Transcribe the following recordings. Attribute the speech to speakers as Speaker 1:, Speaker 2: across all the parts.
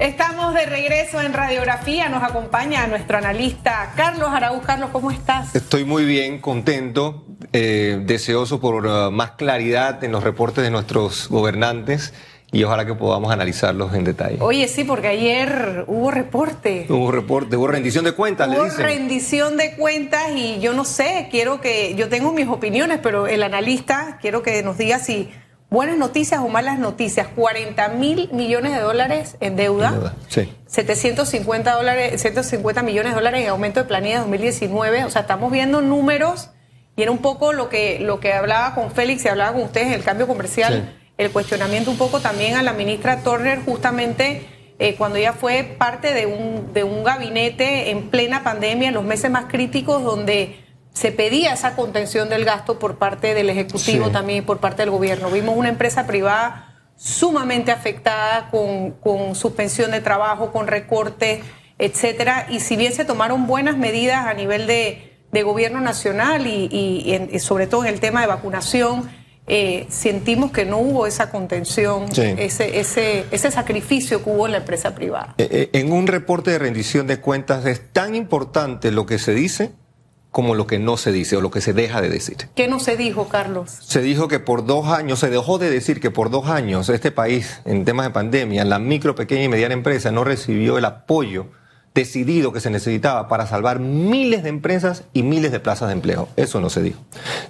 Speaker 1: Estamos de regreso en Radiografía. Nos acompaña nuestro analista Carlos Araúz. Carlos, ¿cómo estás?
Speaker 2: Estoy muy bien, contento, eh, deseoso por uh, más claridad en los reportes de nuestros gobernantes y ojalá que podamos analizarlos en detalle.
Speaker 1: Oye, sí, porque ayer hubo reporte.
Speaker 2: Hubo reporte, hubo rendición de cuentas,
Speaker 1: hubo
Speaker 2: le dicen.
Speaker 1: rendición de cuentas y yo no sé, quiero que, yo tengo mis opiniones, pero el analista quiero que nos diga si buenas noticias o malas noticias. 40 mil millones de dólares en deuda.
Speaker 2: deuda, sí.
Speaker 1: 750, dólares, 150 millones de dólares en aumento de planilla 2019. O sea, estamos viendo números y era un poco lo que, lo que hablaba con Félix y hablaba con ustedes, el cambio comercial.
Speaker 2: Sí
Speaker 1: el cuestionamiento un poco también a la ministra Turner justamente eh, cuando ella fue parte de un, de un gabinete en plena pandemia, en los meses más críticos, donde se pedía esa contención del gasto por parte del Ejecutivo
Speaker 2: Sí.
Speaker 1: también y por parte del gobierno. Vimos una empresa privada sumamente afectada con, con suspensión de trabajo, con recortes, etcétera. Y si bien se tomaron buenas medidas a nivel de, de gobierno nacional y, en- y sobre todo en el tema de vacunación, eh, sentimos que no hubo esa contención,
Speaker 2: Sí.
Speaker 1: ese, ese, ese sacrificio que hubo en la empresa privada.
Speaker 2: Eh, eh, En un reporte de rendición de cuentas es tan importante lo que se dice como lo que no se dice o lo que se deja de decir.
Speaker 1: ¿Qué no se dijo, Carlos?
Speaker 2: Se dijo que por dos años, se dejó de decir que por dos años este país, en temas de pandemia, la micro, pequeña y mediana empresa no recibió el apoyo decidido que se necesitaba para salvar miles de empresas y miles de plazas de empleo. Eso no se dijo.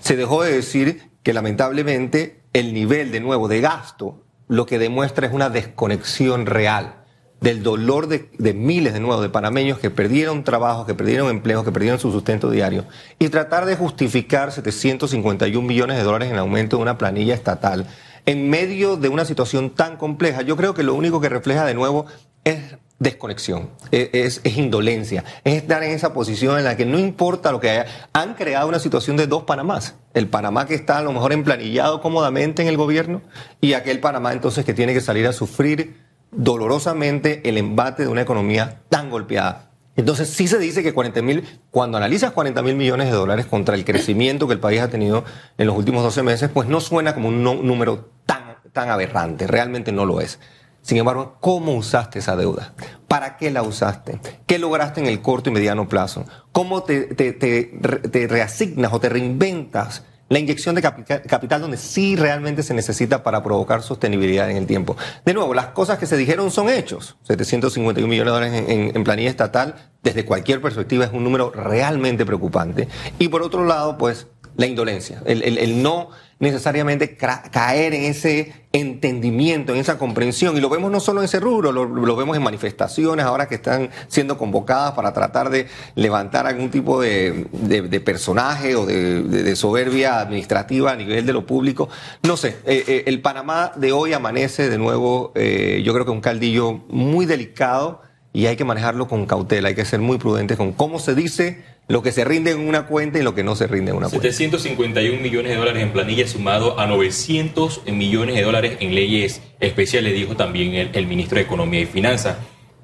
Speaker 2: Se dejó de decir que lamentablemente el nivel de nuevo de gasto lo que demuestra es una desconexión real del dolor de, miles de nuevo de panameños que perdieron trabajo, que perdieron empleo, que perdieron su sustento diario y tratar de justificar 751 millones de dólares en aumento de una planilla estatal en medio de una situación tan compleja. Yo creo que lo único que refleja de nuevo es desconexión, es, es- es indolencia, es estar en esa posición en la que no importa lo que haya. Han creado una situación de dos Panamás. El Panamá que está a lo mejor emplanillado cómodamente en el gobierno y aquel Panamá entonces que tiene que salir a sufrir dolorosamente el embate de una economía tan golpeada. Entonces sí se dice que 40 mil, cuando analizas 40 mil millones de dólares contra el crecimiento que el país ha tenido en los últimos 12 meses, pues no suena como un número tan, tan aberrante, realmente no lo es. Sin embargo, ¿cómo usaste esa deuda? ¿Para qué la usaste? ¿Qué lograste en el corto y mediano plazo? ¿Cómo te reasignas o te reinventas la inyección de capital donde sí realmente se necesita para provocar sostenibilidad en el tiempo. De nuevo, las cosas que se dijeron son hechos. 751 millones de dólares en, planilla estatal, desde cualquier perspectiva, es un número realmente preocupante. Y por otro lado, pues, la indolencia, el- el no necesariamente caer en ese entendimiento, en esa comprensión. Y lo vemos no solo en ese rubro, lo, vemos en manifestaciones ahora que están siendo convocadas para tratar de levantar algún tipo de, de- personaje o de soberbia administrativa a nivel de lo público. No sé, eh, eh, el Panamá de hoy amanece de nuevo, eh, yo creo que un caldillo muy delicado y hay que manejarlo con cautela, hay que ser muy prudentes con cómo se dice lo que se rinde en una cuenta y lo que no se rinde en una cuenta.
Speaker 3: 751 millones de dólares en planilla sumado a 900 millones de dólares en leyes especiales, dijo también el, el ministro de Economía y Finanzas.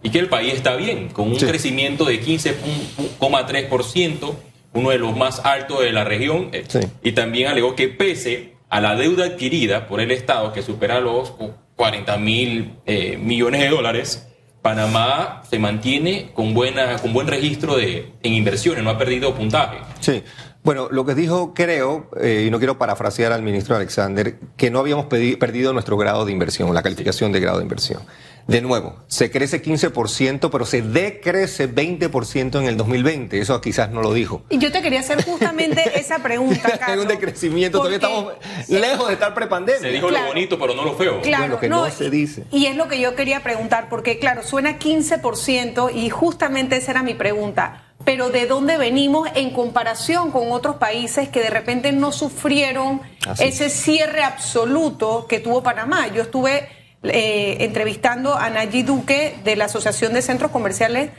Speaker 3: Y que el país está bien, con un
Speaker 2: Sí.
Speaker 3: crecimiento de 15,3%, uno de los más altos de la región. eh,
Speaker 2: Sí.
Speaker 3: Y también alegó que pese a la deuda adquirida por el Estado, que supera los 40 mil eh, millones de dólares, Panamá se mantiene con, buena, con buen registro de, en inversiones, no ha perdido puntaje.
Speaker 2: Sí. Bueno, lo que dijo, creo, eh, y no quiero parafrasear al ministro Alexander, que no habíamos perdido nuestro grado de inversión, la calificación de grado de inversión. De nuevo, se crece 15%, pero se decrece 20% en el 2020. Eso quizás no lo dijo.
Speaker 1: Y yo te quería hacer justamente esa pregunta,
Speaker 2: Hay
Speaker 1: Carlos.
Speaker 2: un decrecimiento, todavía estamos lejos de estar prepandemia.
Speaker 3: Se dijo
Speaker 1: Claro.
Speaker 3: lo bonito, pero no lo feo.
Speaker 1: Claro,
Speaker 2: lo que no se dice.
Speaker 1: Y es lo que yo quería preguntar, porque claro, suena 15% y justamente esa era mi pregunta. Pero ¿de dónde venimos en comparación con otros países que de repente no sufrieron
Speaker 2: Así
Speaker 1: ese cierre absoluto que tuvo Panamá? Yo estuve eh, entrevistando a Nayib Duque de la Asociación de Centros Comerciales.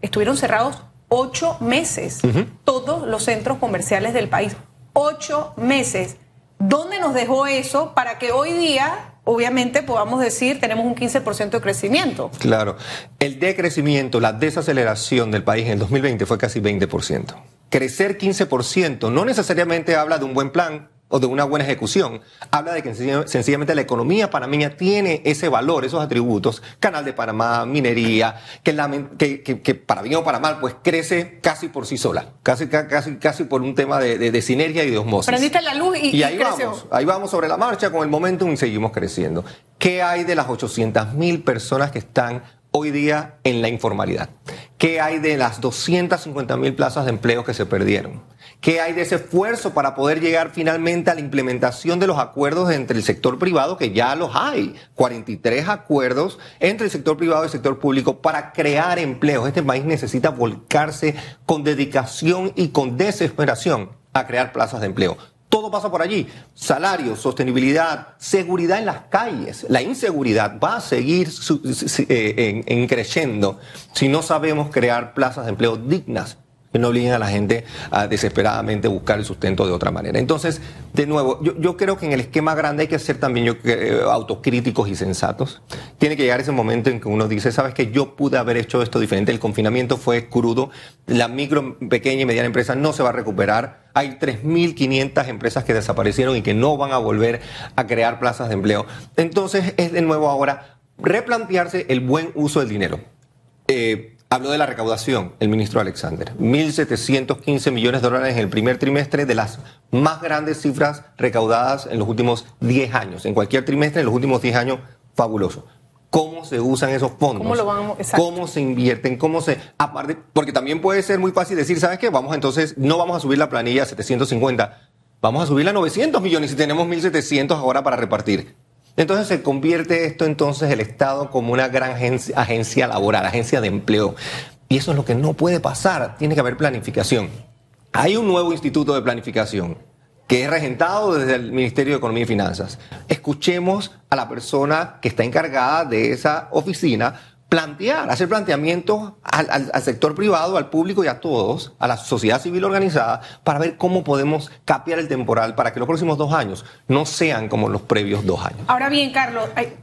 Speaker 1: Estuvieron cerrados ocho meses, todos los centros comerciales del país. Ocho meses. ¿Dónde nos dejó eso para que hoy día, obviamente, podamos decir tenemos un 15% de crecimiento?
Speaker 2: Claro. El decrecimiento, la desaceleración del país en el 2020 fue casi 20%. Crecer 15% no necesariamente habla de un buen plan o de una buena ejecución. Habla de que sencillamente la economía panameña tiene ese valor, esos atributos, Canal de Panamá, minería, que, que, para bien o para mal, pues crece casi por sí sola, casi, casi, casi por un tema de, sinergia y de osmosis.
Speaker 1: Prendiste la luz y,
Speaker 2: ahí vamos, ahí vamos sobre la marcha con el momentum y seguimos creciendo. ¿Qué hay de las 800 mil personas que están hoy día en la informalidad? ¿Qué hay de las 250 mil plazas de empleo que se perdieron? ¿Qué hay de ese esfuerzo para poder llegar finalmente a la implementación de los acuerdos entre el sector privado, que ya los hay? 43 acuerdos entre el sector privado y el sector público para crear empleos. Este país necesita volcarse con dedicación y con desesperación a crear plazas de empleo. Todo pasa por allí. Salarios, sostenibilidad, seguridad en las calles. La inseguridad va a seguir eh, creciendo si no sabemos crear plazas de empleo dignas no obliguen a la gente a desesperadamente buscar el sustento de otra manera. Entonces, de nuevo, yo, creo que en el esquema grande hay que ser también yo, autocríticos y sensatos. Tiene que llegar ese momento en que uno dice, sabes que yo pude haber hecho esto diferente, el confinamiento fue crudo, la micro, pequeña y mediana empresa no se va a recuperar, hay 3.500 empresas que desaparecieron y que no van a volver a crear plazas de empleo. Entonces, es de nuevo ahora replantearse el buen uso del dinero. Eh, Habló de la recaudación el ministro Alexander. 1.715 millones de dólares en el primer trimestre, de las más grandes cifras recaudadas en los últimos 10 años. En cualquier trimestre, en los últimos 10 años, fabuloso. ¿Cómo se usan esos fondos?
Speaker 1: ¿Cómo, lo vamos,
Speaker 2: ¿Cómo se invierten? ¿Cómo se.? Aparte, porque también puede ser muy fácil decir, ¿sabes qué? Vamos entonces, no vamos a subir la planilla a 750, vamos a subirla a 900 millones y tenemos 1.700 ahora para repartir. Entonces se convierte esto entonces el Estado como una gran agencia, laboral, agencia de empleo. Y eso es lo que no puede pasar, tiene que haber planificación. Hay un nuevo instituto de planificación que es regentado desde el Ministerio de Economía y Finanzas. Escuchemos a la persona que está encargada de esa oficina plantear, hacer planteamientos al, sector privado, al público y a todos, a la sociedad civil organizada, para ver cómo podemos capear el temporal para que los próximos dos años no sean como los previos dos años.
Speaker 1: Ahora bien, Carlos, hay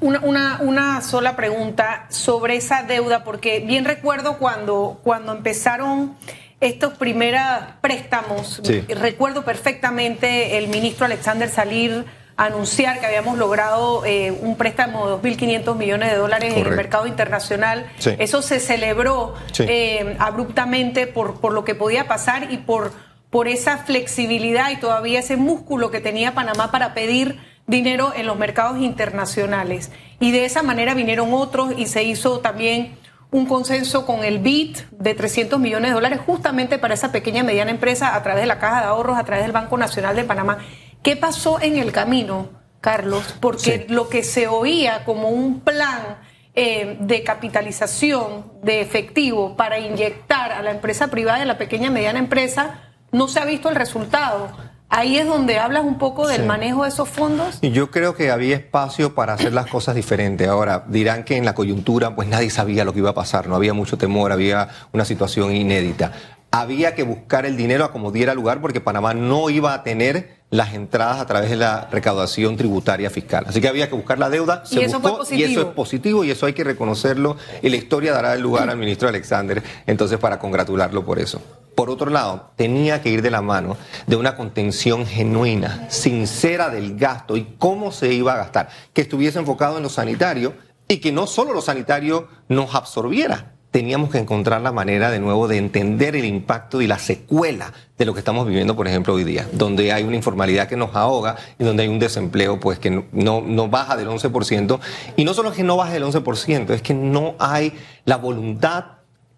Speaker 1: una, una, sola pregunta sobre esa deuda, porque bien recuerdo cuando, cuando empezaron estos primeros préstamos, recuerdo perfectamente el ministro Alexander Salir anunciar que habíamos logrado eh, un préstamo de 2.500 millones de dólares en el mercado internacional. Eso se celebró eh, abruptamente por, por lo que podía pasar y por, por esa flexibilidad y todavía ese músculo que tenía Panamá para pedir dinero en los mercados internacionales. Y de esa manera vinieron otros y se hizo también un consenso con el BIT de 300 millones de dólares justamente para esa pequeña y mediana empresa a través de la Caja de Ahorros, a través del Banco Nacional de Panamá. ¿Qué pasó en el camino, Carlos? Porque lo que se oía como un plan eh, de capitalización de efectivo para inyectar a la empresa privada y a la pequeña y mediana empresa, no se ha visto el resultado. Ahí es donde hablas un poco del manejo de esos fondos.
Speaker 2: Y yo creo que había espacio para hacer las cosas diferentes. Ahora, dirán que en la coyuntura, pues nadie sabía lo que iba a pasar, no había mucho temor, había una situación inédita. Había que buscar el dinero a como diera lugar porque Panamá no iba a tener las entradas a través de la recaudación tributaria fiscal. Así que había que buscar la deuda,
Speaker 1: se y eso buscó,
Speaker 2: y eso es positivo y eso hay que reconocerlo y la historia dará el lugar al ministro Alexander entonces para congratularlo por eso. Por otro lado, tenía que ir de la mano de una contención genuina, sincera del gasto y cómo se iba a gastar, que estuviese enfocado en lo sanitario y que no solo lo sanitario nos absorbiera, teníamos que encontrar la manera de nuevo de entender el impacto y la secuela de lo que estamos viviendo, por ejemplo, hoy día, donde hay una informalidad que nos ahoga y donde hay un desempleo pues que no, no, baja del 11%. Y no solo es que no baje del 11%, es que no hay la voluntad,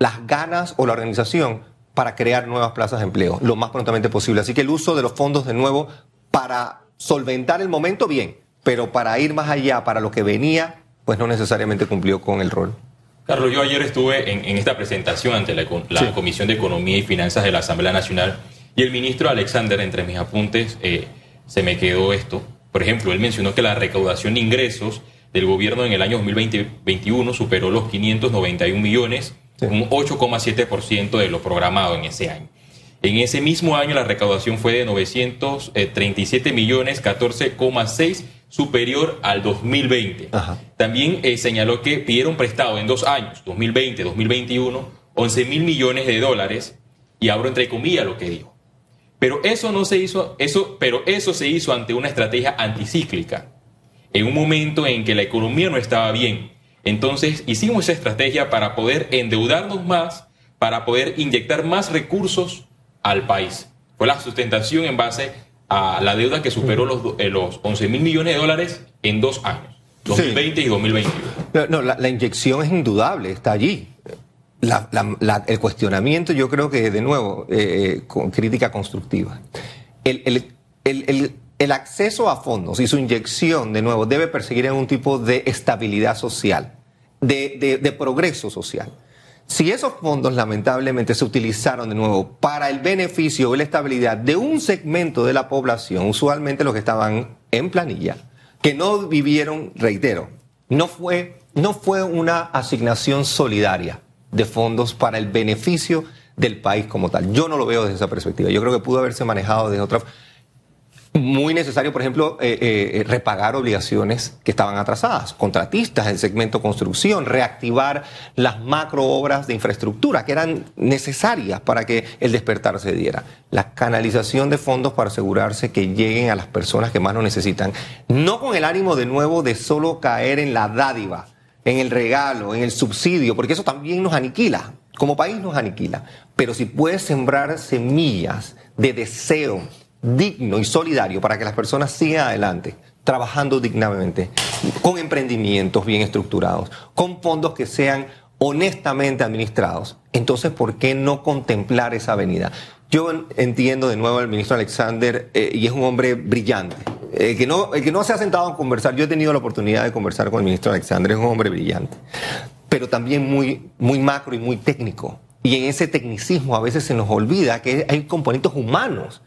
Speaker 2: las ganas o la organización para crear nuevas plazas de empleo lo más prontamente posible. Así que el uso de los fondos de nuevo para solventar el momento, bien, pero para ir más allá, para lo que venía, pues no necesariamente cumplió con el rol.
Speaker 3: Carlos, yo ayer estuve en, esta presentación ante la, Comisión de Economía y Finanzas de la Asamblea Nacional y el ministro Alexander, entre mis apuntes, eh, se me quedó esto. Por ejemplo, él mencionó que la recaudación de ingresos del gobierno en el año 2021 superó los 591 millones, un 8,7% de lo programado en ese año. En ese mismo año la recaudación fue de 937 millones, 14,6 superior al 2020. También eh, señaló que pidieron prestado en dos años, 2020, 2021, 11 mil millones de dólares, y abro entre comillas lo que dijo. Pero eso no se hizo, eso, pero eso se hizo ante una estrategia anticíclica, en un momento en que la economía no estaba bien. Entonces hicimos esa estrategia para poder endeudarnos más, para poder inyectar más recursos al país. Fue la sustentación en base a la deuda que superó los, eh, los 11 mil millones de dólares en dos años, 2020 y 2021.
Speaker 2: No, la, inyección es indudable, está allí. el cuestionamiento yo creo que, de nuevo, eh, con crítica constructiva. El, el, acceso a fondos y su inyección, de nuevo, debe perseguir algún tipo de estabilidad social, de, de progreso social. Si esos fondos lamentablemente se utilizaron de nuevo para el beneficio y la estabilidad de un segmento de la población, usualmente los que estaban en planilla, que no vivieron, reitero, no fue, no fue una asignación solidaria de fondos para el beneficio del país como tal. Yo no lo veo desde esa perspectiva. Yo creo que pudo haberse manejado de otra forma muy necesario, por ejemplo, eh, eh, repagar obligaciones que estaban atrasadas, contratistas del segmento construcción, reactivar las macro obras de infraestructura que eran necesarias para que el despertar se diera, la canalización de fondos para asegurarse que lleguen a las personas que más lo necesitan, no con el ánimo de nuevo de solo caer en la dádiva, en el regalo, en el subsidio, porque eso también nos aniquila, como país nos aniquila, pero si puedes sembrar semillas de deseo, digno y solidario para que las personas sigan adelante, trabajando dignamente, con emprendimientos bien estructurados, con fondos que sean honestamente administrados. Entonces, ¿por qué no contemplar esa avenida? Yo entiendo de nuevo al ministro Alexander, eh, y es un hombre brillante, eh, que no, el que no se ha sentado a conversar, yo he tenido la oportunidad de conversar con el ministro Alexander, es un hombre brillante, pero también muy, muy macro y muy técnico. Y en ese tecnicismo a veces se nos olvida que hay componentes humanos.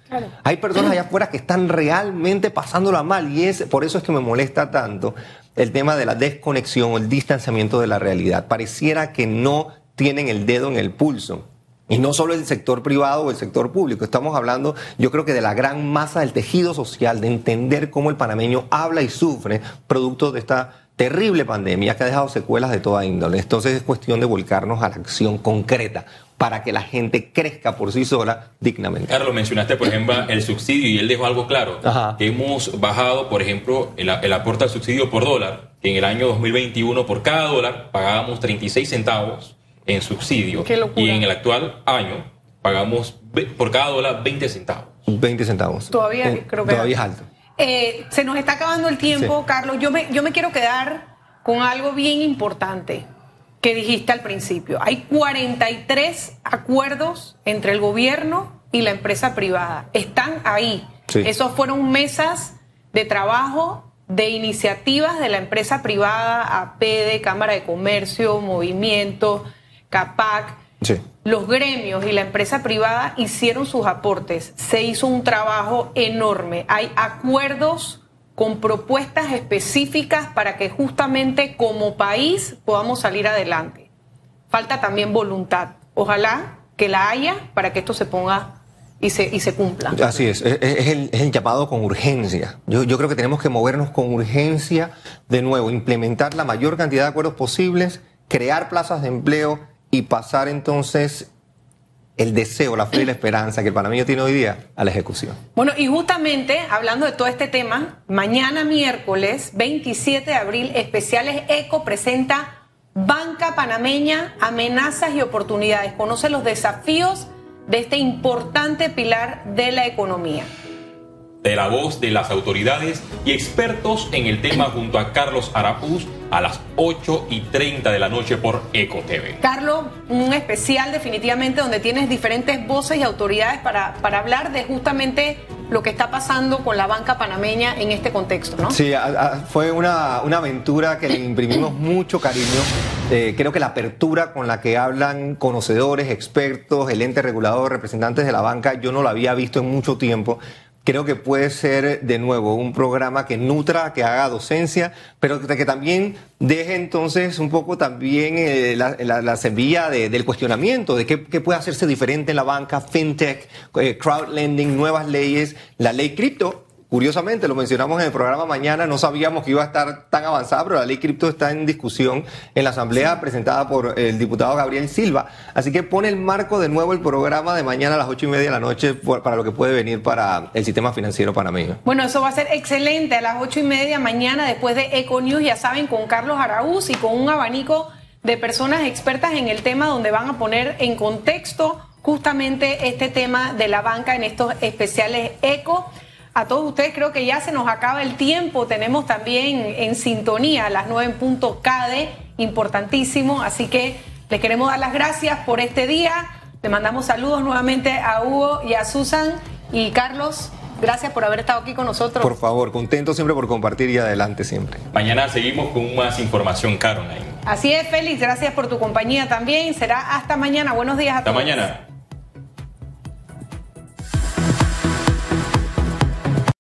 Speaker 2: Hay personas allá afuera que están realmente pasándola mal y es por eso es que me molesta tanto el tema de la desconexión o el distanciamiento de la realidad. Pareciera que no tienen el dedo en el pulso. Y no solo el sector privado o el sector público, estamos hablando yo creo que de la gran masa del tejido social, de entender cómo el panameño habla y sufre producto de esta terrible pandemia que ha dejado secuelas de toda índole. Entonces es cuestión de volcarnos a la acción concreta para que la gente crezca por sí sola dignamente.
Speaker 3: Carlos, mencionaste, por ejemplo, el subsidio y él dejó algo claro. Que hemos bajado, por ejemplo, el, aporte al subsidio por dólar, que en el año 2021 por cada dólar pagábamos 36 centavos en subsidio. Y en el actual año pagamos por cada dólar 20 centavos.
Speaker 2: 20 centavos.
Speaker 1: Todavía eh, creo que
Speaker 2: todavía es alto.
Speaker 1: Eh, se nos está acabando el tiempo, Carlos. Yo me, yo me quiero quedar con algo bien importante que dijiste al principio. Hay 43 acuerdos entre el gobierno y la empresa privada. Están ahí. Esos fueron mesas de trabajo de iniciativas de la empresa privada, APD, Cámara de Comercio, Movimiento, CAPAC los gremios y la empresa privada hicieron sus aportes. Se hizo un trabajo enorme. Hay acuerdos con propuestas específicas para que justamente como país podamos salir adelante. Falta también voluntad. Ojalá que la haya para que esto se ponga y se, y se cumpla.
Speaker 2: Así es, es, el, llamado con urgencia. Yo, yo creo que tenemos que movernos con urgencia de nuevo, implementar la mayor cantidad de acuerdos posibles, crear plazas de empleo y pasar entonces el deseo, la fe y la esperanza que el panameño tiene hoy día a la ejecución.
Speaker 1: Bueno, y justamente hablando de todo este tema, mañana miércoles 27 de abril, Especiales ECO presenta Banca Panameña, amenazas y oportunidades. Conoce los desafíos de este importante pilar de la economía
Speaker 3: de la voz de las autoridades y expertos en el tema junto a Carlos Arapuz a las 8 y 30 de la noche por Eco TV.
Speaker 1: Carlos, un especial definitivamente donde tienes diferentes voces y autoridades para, para hablar de justamente lo que está pasando con la banca panameña en este contexto, ¿no?
Speaker 2: Sí, fue una, una aventura que le imprimimos mucho cariño. Eh, creo que la apertura con la que hablan conocedores, expertos, el ente regulador, representantes de la banca, yo no la había visto en mucho tiempo creo que puede ser de nuevo un programa que nutra, que haga docencia, pero que, también deje entonces un poco también eh, la, semilla del cuestionamiento, de qué, puede hacerse diferente en la banca, fintech, eh, crowd lending, nuevas leyes, la ley cripto curiosamente, lo mencionamos en el programa mañana, no sabíamos que iba a estar tan avanzada, pero la ley cripto está en discusión en la Asamblea presentada por el diputado Gabriel Silva. Así que pone el marco de nuevo el programa de mañana a las ocho y media de la noche para lo que puede venir para el sistema financiero panameño.
Speaker 1: Bueno, eso va a ser excelente a las ocho y media mañana después de Econews, ya saben, con Carlos Araúz y con un abanico de personas expertas en el tema donde van a poner en contexto justamente este tema de la banca en estos especiales ECO. A todos ustedes creo que ya se nos acaba el tiempo. Tenemos también en sintonía las 9 en punto CADE, importantísimo. Así que les queremos dar las gracias por este día. Le mandamos saludos nuevamente a Hugo y a Susan y Carlos. Gracias por haber estado aquí con nosotros.
Speaker 2: Por favor, contento siempre por compartir y adelante siempre.
Speaker 3: Mañana seguimos con más información, Caroline.
Speaker 1: Así es, Félix. Gracias por tu compañía también. Será hasta mañana. Buenos días a
Speaker 3: hasta
Speaker 1: todos.
Speaker 3: Hasta mañana.